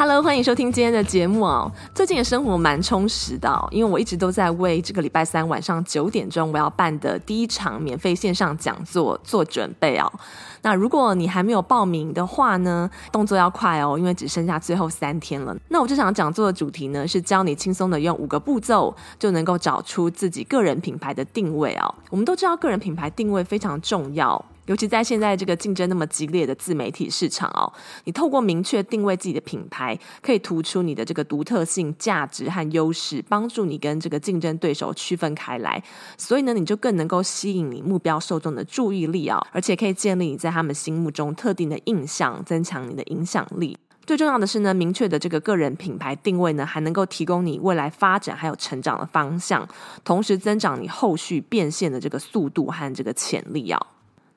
Hello，欢迎收听今天的节目哦。最近的生活蛮充实的，因为我一直都在为这个礼拜三晚上九点钟我要办的第一场免费线上讲座做准备哦。那如果你还没有报名的话呢，动作要快哦，因为只剩下最后三天了。那我这场讲座的主题呢，是教你轻松的用五个步骤就能够找出自己个人品牌的定位哦。我们都知道个人品牌定位非常重要。尤其在现在这个竞争那么激烈的自媒体市场哦，你透过明确定位自己的品牌，可以突出你的这个独特性、价值和优势，帮助你跟这个竞争对手区分开来。所以呢，你就更能够吸引你目标受众的注意力啊，而且可以建立你在他们心目中特定的印象，增强你的影响力。最重要的是呢，明确的这个个人品牌定位呢，还能够提供你未来发展还有成长的方向，同时增长你后续变现的这个速度和这个潜力啊。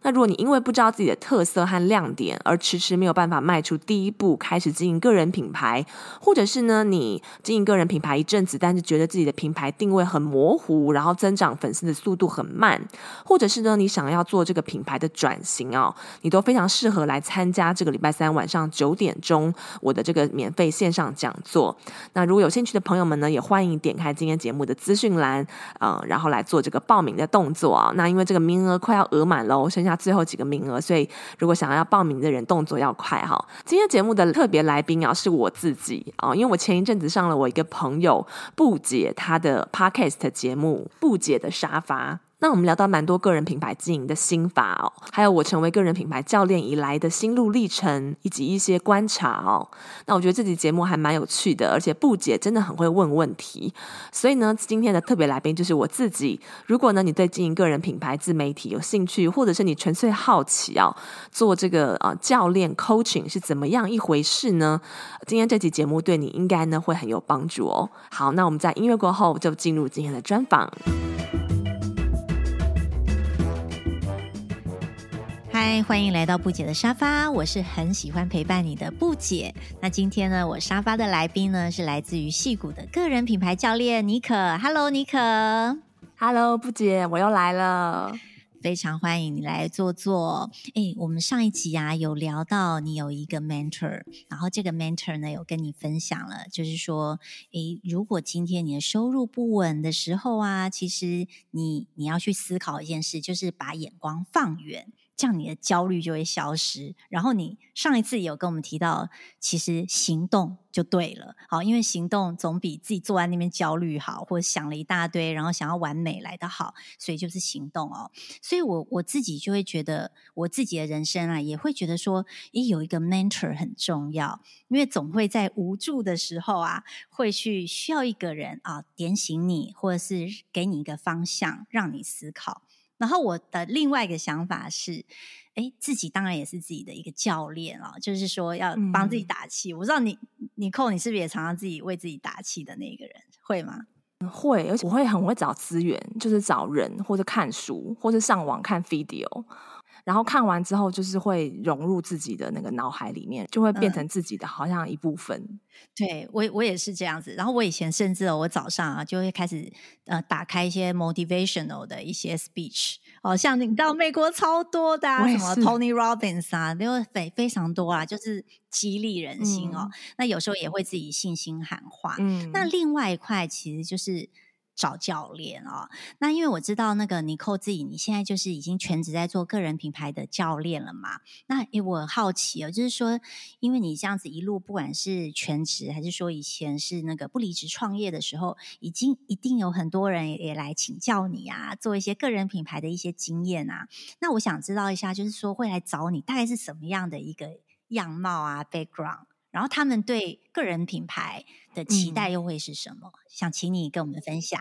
那如果你因为不知道自己的特色和亮点而迟迟没有办法迈出第一步，开始经营个人品牌，或者是呢，你经营个人品牌一阵子，但是觉得自己的品牌定位很模糊，然后增长粉丝的速度很慢，或者是呢，你想要做这个品牌的转型哦，你都非常适合来参加这个礼拜三晚上九点钟我的这个免费线上讲座。那如果有兴趣的朋友们呢，也欢迎点开今天节目的资讯栏，嗯，然后来做这个报名的动作啊。那因为这个名额快要额满了，剩下。最后几个名额，所以如果想要报名的人，动作要快哈。今天节目的特别来宾啊，是我自己啊，因为我前一阵子上了我一个朋友布姐她的 Podcast 节目《布姐的沙发》。那我们聊到蛮多个人品牌经营的心法哦，还有我成为个人品牌教练以来的心路历程，以及一些观察哦。那我觉得这期节目还蛮有趣的，而且布姐真的很会问问题，所以呢，今天的特别来宾就是我自己。如果呢，你对经营个人品牌自媒体有兴趣，或者是你纯粹好奇哦，做这个啊教练 coaching 是怎么样一回事呢？今天这期节目对你应该呢会很有帮助哦。好，那我们在音乐过后就进入今天的专访。嗨，欢迎来到布姐的沙发，我是很喜欢陪伴你的布姐。那今天呢，我沙发的来宾呢是来自于戏谷的个人品牌教练妮可。Hello，妮可。Hello，布姐，我又来了。非常欢迎你来坐坐。哎，我们上一集啊有聊到你有一个 mentor，然后这个 mentor 呢有跟你分享了，就是说，哎，如果今天你的收入不稳的时候啊，其实你你要去思考一件事，就是把眼光放远。这样你的焦虑就会消失，然后你上一次有跟我们提到，其实行动就对了，好，因为行动总比自己坐在那边焦虑好，或者想了一大堆，然后想要完美来得好，所以就是行动哦。所以我我自己就会觉得，我自己的人生啊，也会觉得说，诶，有一个 mentor 很重要，因为总会在无助的时候啊，会去需要一个人啊点醒你，或者是给你一个方向，让你思考。然后我的另外一个想法是，哎，自己当然也是自己的一个教练啊，就是说要帮自己打气。嗯、我知道你，你扣，你是不是也常常自己为自己打气的那个人？会吗？会，而且我会很会找资源，就是找人或者看书，或者上网看 video。然后看完之后，就是会融入自己的那个脑海里面，就会变成自己的好像一部分。嗯、对我，我也是这样子。然后我以前甚至我早上啊，就会开始呃打开一些 motivational 的一些 speech，哦，像你到美国超多的、啊，什么 Tony Robbins 啊，因为非非常多啊，就是激励人心哦。嗯、那有时候也会自己信心喊话。嗯，那另外一块其实就是。找教练哦，那因为我知道那个尼可自己，你现在就是已经全职在做个人品牌的教练了嘛？那诶，我很好奇哦，就是说，因为你这样子一路，不管是全职还是说以前是那个不离职创业的时候，已经一定有很多人也来请教你啊，做一些个人品牌的一些经验啊。那我想知道一下，就是说会来找你，大概是什么样的一个样貌啊，background？然后他们对个人品牌的期待又会是什么？嗯、想请你跟我们分享。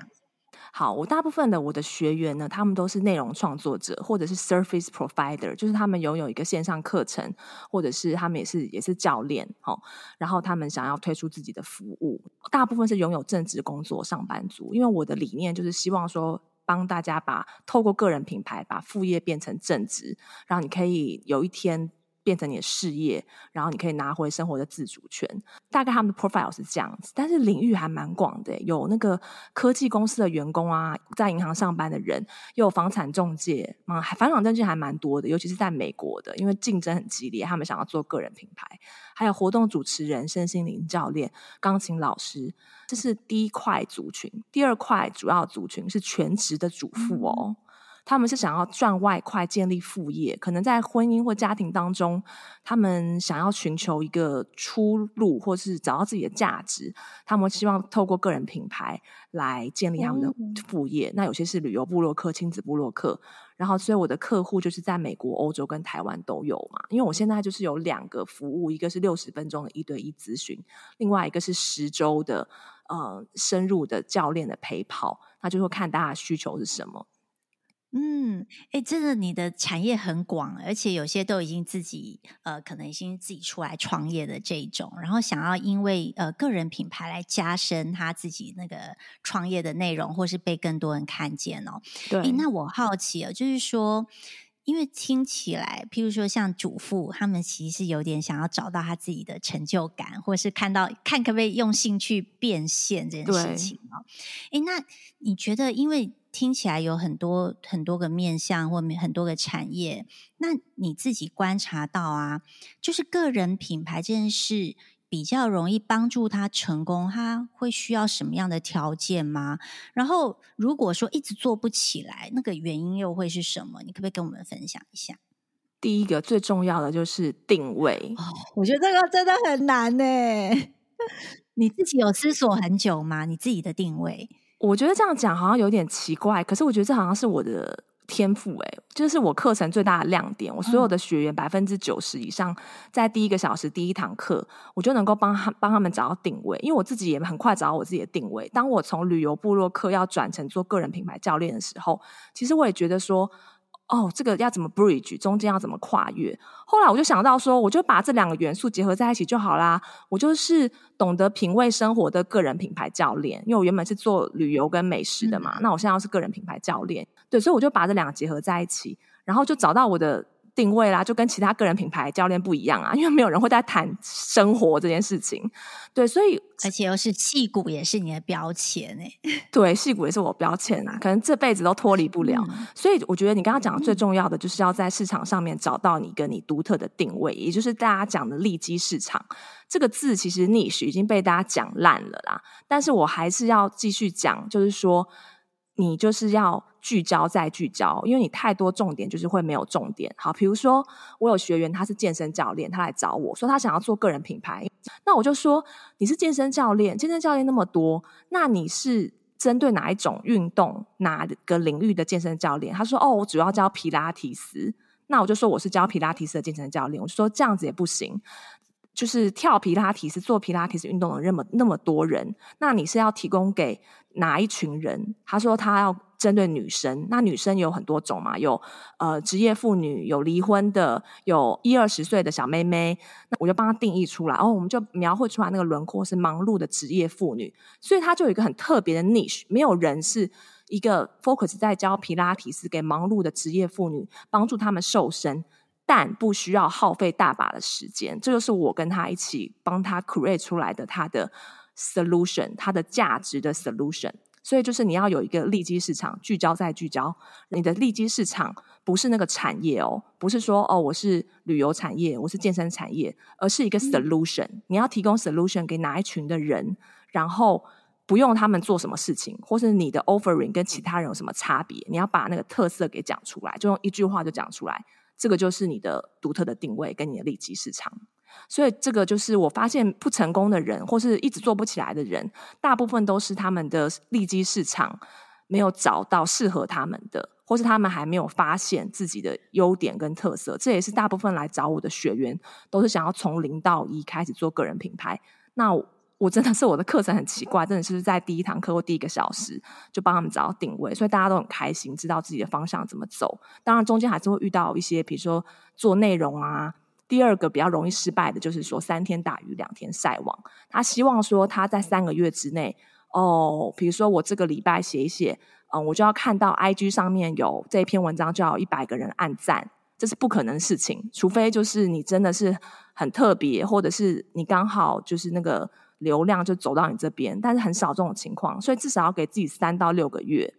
好，我大部分的我的学员呢，他们都是内容创作者，或者是 service provider，就是他们拥有一个线上课程，或者是他们也是也是教练，哦，然后他们想要推出自己的服务，大部分是拥有正职工作上班族，因为我的理念就是希望说，帮大家把透过个人品牌把副业变成正职，然后你可以有一天。变成你的事业，然后你可以拿回生活的自主权。大概他们的 profile 是这样子，但是领域还蛮广的，有那个科技公司的员工啊，在银行上班的人，又有房产中介，嗯，房产中介还蛮多的，尤其是在美国的，因为竞争很激烈，他们想要做个人品牌。还有活动主持人、身心灵教练、钢琴老师，这是第一块族群。第二块主要族群是全职的主妇哦。嗯他们是想要赚外快，建立副业，可能在婚姻或家庭当中，他们想要寻求一个出路，或是找到自己的价值。他们希望透过个人品牌来建立他们的副业。嗯、那有些是旅游部落客、亲子部落客，然后所以我的客户就是在美国、欧洲跟台湾都有嘛。因为我现在就是有两个服务，一个是六十分钟的一对一咨询，另外一个是十周的呃深入的教练的陪跑，那就会看大家的需求是什么。嗯，哎，真的，你的产业很广，而且有些都已经自己呃，可能已经自己出来创业的这种，然后想要因为呃个人品牌来加深他自己那个创业的内容，或是被更多人看见哦。对，那我好奇啊，就是说，因为听起来，譬如说像主妇，他们其实是有点想要找到他自己的成就感，或是看到看可不可以用兴趣变现这件事情哦。哎，那你觉得因为？听起来有很多很多个面向，或很多个产业。那你自己观察到啊，就是个人品牌这件事比较容易帮助他成功，他会需要什么样的条件吗？然后如果说一直做不起来，那个原因又会是什么？你可不可以跟我们分享一下？第一个最重要的就是定位。哦，我觉得这个真的很难呢。你自己有思索很久吗？你自己的定位？我觉得这样讲好像有点奇怪，可是我觉得这好像是我的天赋诶，就是我课程最大的亮点。我所有的学员百分之九十以上，在第一个小时第一堂课，我就能够帮他帮他们找到定位，因为我自己也很快找到我自己的定位。当我从旅游部落客要转成做个人品牌教练的时候，其实我也觉得说。哦，这个要怎么 bridge，中间要怎么跨越？后来我就想到说，我就把这两个元素结合在一起就好啦。我就是懂得品味生活的个人品牌教练，因为我原本是做旅游跟美食的嘛，嗯、那我现在要是个人品牌教练，对，所以我就把这两个结合在一起，然后就找到我的。定位啦，就跟其他个人品牌教练不一样啊，因为没有人会在谈生活这件事情，对，所以而且又是戏骨，也是你的标签哎，对，戏骨也是我标签啊，可能这辈子都脱离不了。嗯、所以我觉得你刚刚讲的最重要的，就是要在市场上面找到你跟你独特的定位，也就是大家讲的利基市场这个字，其实 niche 已经被大家讲烂了啦，但是我还是要继续讲，就是说。你就是要聚焦再聚焦，因为你太多重点就是会没有重点。好，比如说我有学员，他是健身教练，他来找我说他想要做个人品牌，那我就说你是健身教练，健身教练那么多，那你是针对哪一种运动、哪个领域的健身教练？他说哦，我主要教皮拉提斯，那我就说我是教皮拉提斯的健身教练，我就说这样子也不行。就是跳皮拉提斯、做皮拉提斯运动的那么那么多人，那你是要提供给哪一群人？他说他要针对女生，那女生有很多种嘛，有呃职业妇女，有离婚的，有一二十岁的小妹妹，那我就帮他定义出来，然后我们就描绘出来那个轮廓是忙碌的职业妇女，所以他就有一个很特别的 niche，没有人是一个 focus 在教皮拉提斯给忙碌的职业妇女，帮助他们瘦身。但不需要耗费大把的时间，这就是我跟他一起帮他 create 出来的他的 solution，它的价值的 solution。所以就是你要有一个利基市场，聚焦再聚焦。你的利基市场不是那个产业哦，不是说哦我是旅游产业，我是健身产业，而是一个 solution。嗯。你要提供 solution 给哪一群的人，然后不用他们做什么事情，或是你的 offering 跟其他人有什么差别，你要把那个特色给讲出来，就用一句话就讲出来。这个就是你的独特的定位跟你的利基市场，所以这个就是我发现不成功的人或是一直做不起来的人，大部分都是他们的利基市场没有找到适合他们的，或是他们还没有发现自己的优点跟特色。这也是大部分来找我的学员都是想要从零到一开始做个人品牌。那我真的是我的课程很奇怪，真的是在第一堂课或第一个小时就帮他们找到定位，所以大家都很开心，知道自己的方向怎么走。当然中间还是会遇到一些，比如说做内容啊。第二个比较容易失败的就是说三天打鱼两天晒网。他希望说他在三个月之内，哦，比如说我这个礼拜写一写，嗯，我就要看到 IG 上面有这篇文章就要一百个人按赞。这是不可能的事情，除非就是你真的是很特别，或者是你刚好就是那个流量就走到你这边，但是很少这种情况，所以至少要给自己三到六个月，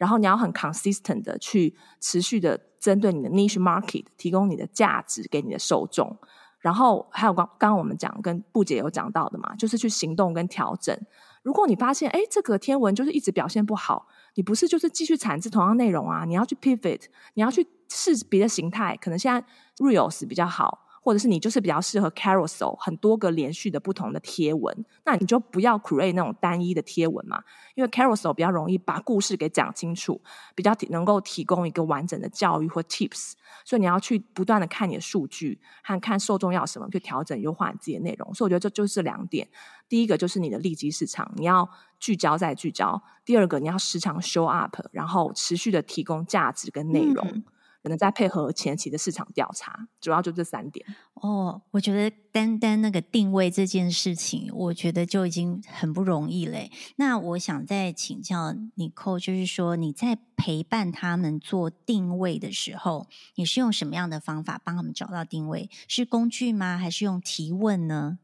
然后你要很 consistent 的去持续的针对你的 niche market 提供你的价值给你的受众，然后还有刚刚我们讲跟布姐有讲到的嘛，就是去行动跟调整。如果你发现哎这个天文就是一直表现不好，你不是就是继续产制同样内容啊，你要去 pivot，你要去。试别的形态，可能现在 Reels 比较好，或者是你就是比较适合 Carousel 很多个连续的不同的贴文，那你就不要 create 那种单一的贴文嘛，因为 Carousel 比较容易把故事给讲清楚，比较能够提供一个完整的教育或 tips，所以你要去不断的看你的数据和看受众要什么，去调整优化你自己的内容。所以我觉得这就是两点，第一个就是你的利基市场，你要聚焦再聚焦；第二个你要时常 show up，然后持续的提供价值跟内容。嗯可能再配合前期的市场调查，主要就这三点。哦，我觉得单单那个定位这件事情，我觉得就已经很不容易嘞。那我想再请教你扣就是说你在陪伴他们做定位的时候，你是用什么样的方法帮他们找到定位？是工具吗？还是用提问呢？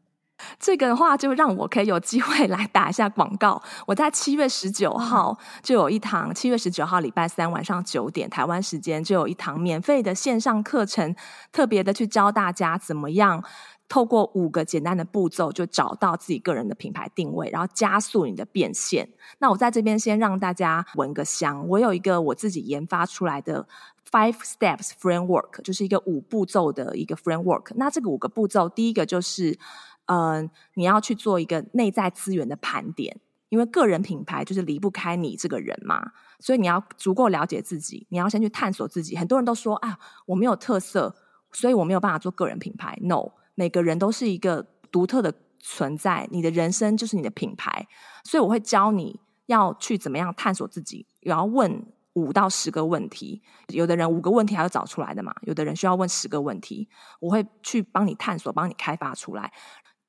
这个的话，就让我可以有机会来打一下广告。我在七月十九号就有一堂，七月十九号礼拜三晚上九点台湾时间就有一堂免费的线上课程，特别的去教大家怎么样透过五个简单的步骤，就找到自己个人的品牌定位，然后加速你的变现。那我在这边先让大家闻个香，我有一个我自己研发出来的 Five Steps Framework，就是一个五步骤的一个 framework。那这个五个步骤，第一个就是。嗯、呃，你要去做一个内在资源的盘点，因为个人品牌就是离不开你这个人嘛，所以你要足够了解自己，你要先去探索自己。很多人都说啊，我没有特色，所以我没有办法做个人品牌。No，每个人都是一个独特的存在，你的人生就是你的品牌。所以我会教你要去怎么样探索自己，然后问五到十个问题。有的人五个问题还要找出来的嘛，有的人需要问十个问题，我会去帮你探索，帮你开发出来。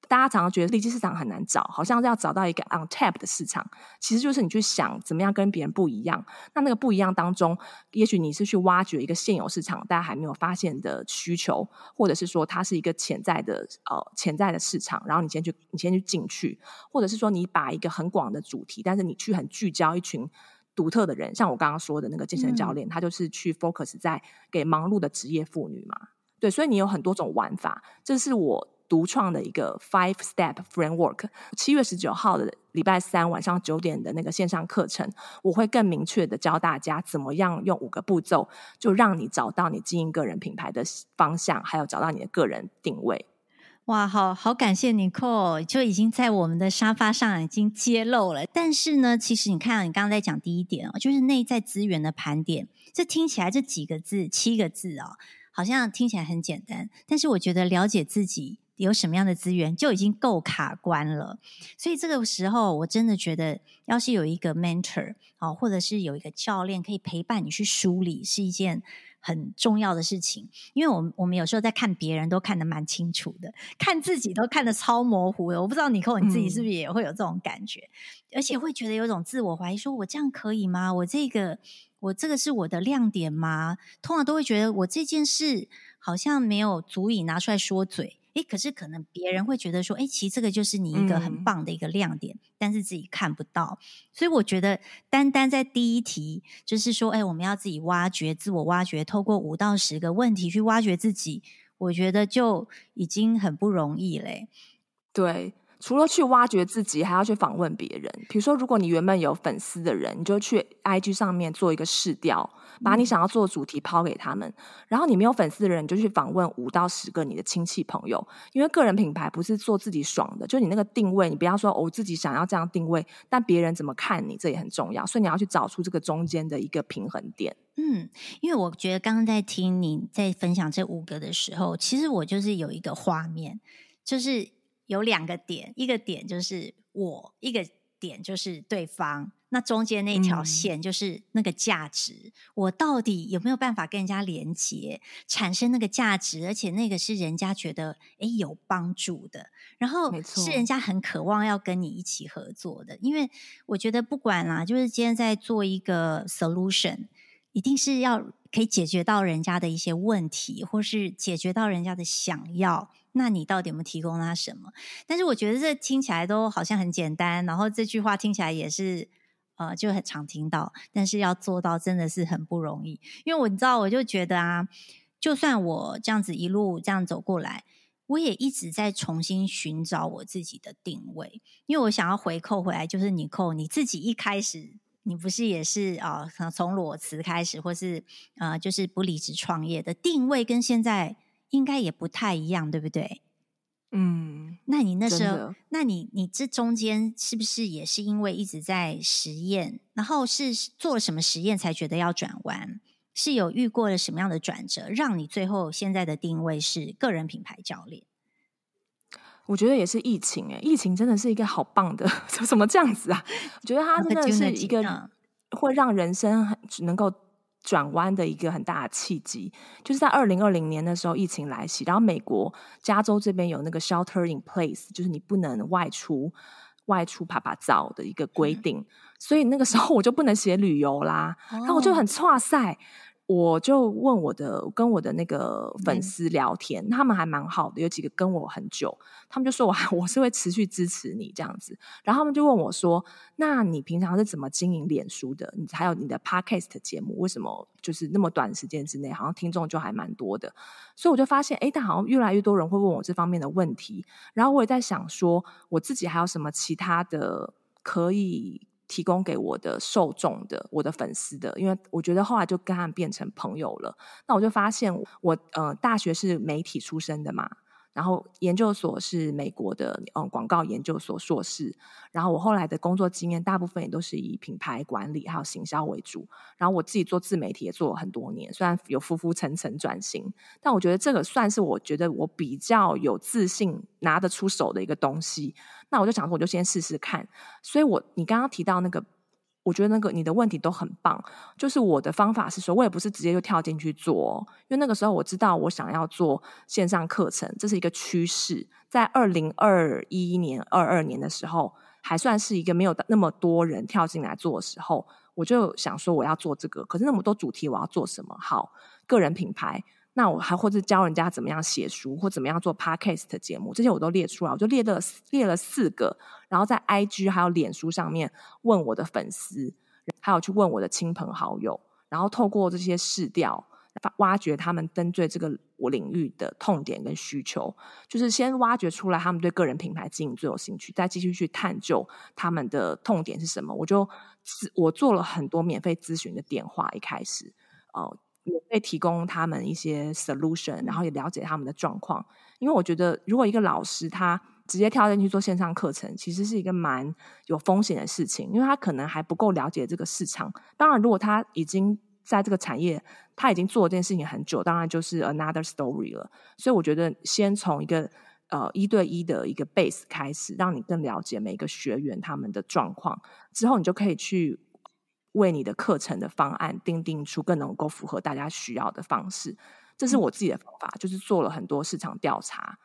大家常常觉得利基市场很难找，好像是要找到一个 untapped 的市场，其实就是你去想怎么样跟别人不一样。那那个不一样当中，也许你是去挖掘一个现有市场大家还没有发现的需求，或者是说它是一个潜在的呃潜在的市场，然后你先去你先去进去，或者是说你把一个很广的主题，但是你去很聚焦一群独特的人，像我刚刚说的那个健身教练，嗯、他就是去 focus 在给忙碌的职业妇女嘛。对，所以你有很多种玩法，这是我。独创的一个 Five Step Framework，七月十九号的礼拜三晚上九点的那个线上课程，我会更明确的教大家怎么样用五个步骤，就让你找到你经营个人品牌的方向，还有找到你的个人定位。哇，好好感谢 Nicole，就已经在我们的沙发上已经揭露了。但是呢，其实你看，你刚刚在讲第一点哦，就是内在资源的盘点，这听起来这几个字，七个字哦，好像听起来很简单，但是我觉得了解自己。有什么样的资源就已经够卡关了，所以这个时候我真的觉得，要是有一个 mentor 啊，或者是有一个教练可以陪伴你去梳理，是一件很重要的事情。因为我们我们有时候在看别人都看得蛮清楚的，看自己都看得超模糊的。我不知道 Nicole 你自己是不是也会有这种感觉，嗯、而且会觉得有一种自我怀疑，说我这样可以吗？我这个我这个是我的亮点吗？通常都会觉得我这件事好像没有足以拿出来说嘴。诶，可是可能别人会觉得说，诶，其实这个就是你一个很棒的一个亮点，嗯、但是自己看不到。所以我觉得，单单在第一题，就是说，诶，我们要自己挖掘、自我挖掘，透过五到十个问题去挖掘自己，我觉得就已经很不容易嘞。对。除了去挖掘自己，还要去访问别人。比如说，如果你原本有粉丝的人，你就去 IG 上面做一个试调，把你想要做的主题抛给他们。然后你没有粉丝的人，你就去访问五到十个你的亲戚朋友。因为个人品牌不是做自己爽的，就你那个定位，你不要说我自己想要这样定位，但别人怎么看你，这也很重要。所以你要去找出这个中间的一个平衡点。嗯，因为我觉得刚刚在听你在分享这五个的时候，其实我就是有一个画面，就是。有两个点，一个点就是我，一个点就是对方。那中间那条线就是那个价值，嗯，我到底有没有办法跟人家连接，产生那个价值，而且那个是人家觉得诶有帮助的，然后是人家很渴望要跟你一起合作的。因为我觉得不管啦，就是今天在做一个 solution，一定是要可以解决到人家的一些问题，或是解决到人家的想要。那你到底有没有提供他什么？但是我觉得这听起来都好像很简单，然后这句话听起来也是。呃，就很常听到，但是要做到真的是很不容易。因为我你知道，我就觉得啊，就算我这样子一路这样走过来，我也一直在重新寻找我自己的定位。因为我想要回扣回来，就是你扣你自己一开始，你不是也是啊，呃，从裸辞开始，或是呃，就是不离职创业的定位，跟现在应该也不太一样，对不对？嗯，那你那时候，那你你这中间是不是也是因为一直在实验，然后是做了什么实验才觉得要转弯？是有遇过了什么样的转折，让你最后现在的定位是个人品牌教练？我觉得也是疫情哎、欸，疫情真的是一个好棒的，怎么这样子啊？我觉得它真的是一个会让人生能够。转弯的一个很大的契机，就是在二零二零年的时候，疫情来袭，然后美国加州这边有那个 shelter in place，就是你不能外出、外出爬爬照的一个规定，嗯，所以那个时候我就不能写旅游啦，哦，然后我就很挫赛。我就问我的跟我的那个粉丝聊天，嗯，他们还蛮好的，有几个跟我很久，他们就说我 我是会持续支持你这样子，然后他们就问我说：“那你平常是怎么经营脸书的？你还有你的 Podcast 节目，为什么就是那么短时间之内，好像听众就还蛮多的？”所以我就发现，哎，但好像越来越多人会问我这方面的问题，然后我也在想说，我自己还有什么其他的可以。提供给我的受众的，我的粉丝的，因为我觉得后来就跟他们变成朋友了。那我就发现我呃大学是媒体出身的嘛。然后研究所是美国的嗯广告研究所硕士，然后我后来的工作经验大部分也都是以品牌管理还有行销为主。然后我自己做自媒体也做了很多年，虽然有浮浮沉沉转型，但我觉得这个算是我觉得我比较有自信拿得出手的一个东西。那我就想说，我就先试试看。所以我你刚刚提到那个。我觉得那个你的问题都很棒，就是我的方法是说，我也不是直接就跳进去做，因为那个时候我知道我想要做线上课程，这是一个趋势。在二零二一年、二二年的时候，还算是一个没有那么多人跳进来做的时候，我就想说我要做这个。可是那么多主题，我要做什么？好，个人品牌。那我还或者教人家怎么样写书，或怎么样做 podcast 节目，这些我都列出来，我就列了列了四个，然后在 IG 还有脸书上面问我的粉丝，还有去问我的亲朋好友，然后透过这些试调，挖掘他们针对这个我领域的痛点跟需求，就是先挖掘出来他们对个人品牌经营最有兴趣，再继续去探究他们的痛点是什么。我就我做了很多免费咨询的电话，一开始哦。也会提供他们一些 solution，然后也了解他们的状况。因为我觉得，如果一个老师他直接跳进去做线上课程，其实是一个蛮有风险的事情，因为他可能还不够了解这个市场。当然，如果他已经在这个产业，他已经做这件事情很久，当然就是 another story 了。所以，我觉得先从一个呃一对一的一个 base 开始，让你更了解每个学员他们的状况，之后你就可以去。为你的课程的方案定定出更能够符合大家需要的方式，这是我自己的方法，嗯、就是做了很多市场调查，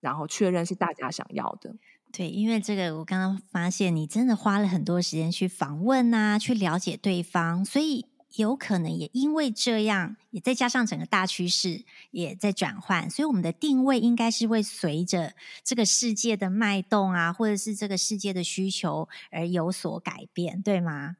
然后确认是大家想要的。对，因为这个我刚刚发现你真的花了很多时间去访问啊，去了解对方，所以有可能也因为这样，也再加上整个大趋势也在转换，所以我们的定位应该是会随着这个世界的脉动啊，或者是这个世界的需求而有所改变，对吗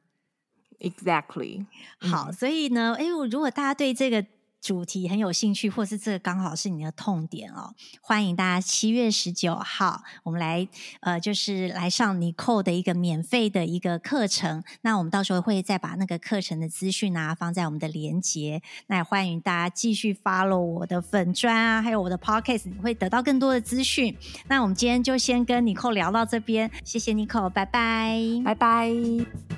？Exactly，好，嗯，所以呢，哎，如果大家对这个主题很有兴趣，或是这个刚好是你的痛点哦，欢迎大家七月十九号，我们来呃，就是来上 Nicole 的一个免费的一个课程。那我们到时候会再把那个课程的资讯啊放在我们的连结。那也欢迎大家继续 follow 我的粉专啊，还有我的 podcast，你会得到更多的资讯。那我们今天就先跟 Nicole 聊到这边，谢谢 Nicole，拜拜，拜拜。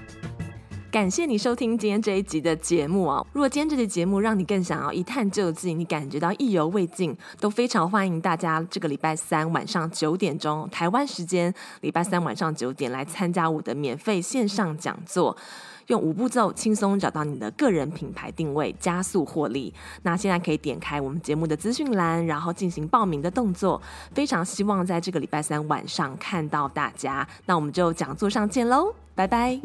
感谢你收听今天这一集的节目哦。如果今天这期节目让你更想要一探究竟，你感觉到意犹未尽，都非常欢迎大家这个礼拜三晚上九点钟台湾时间，礼拜三晚上九点来参加我的免费线上讲座。用五步骤轻松找到你的个人品牌定位，加速获利。那现在可以点开我们节目的资讯栏，然后进行报名的动作。非常希望在这个礼拜三晚上看到大家。那我们就讲座上见喽，拜拜。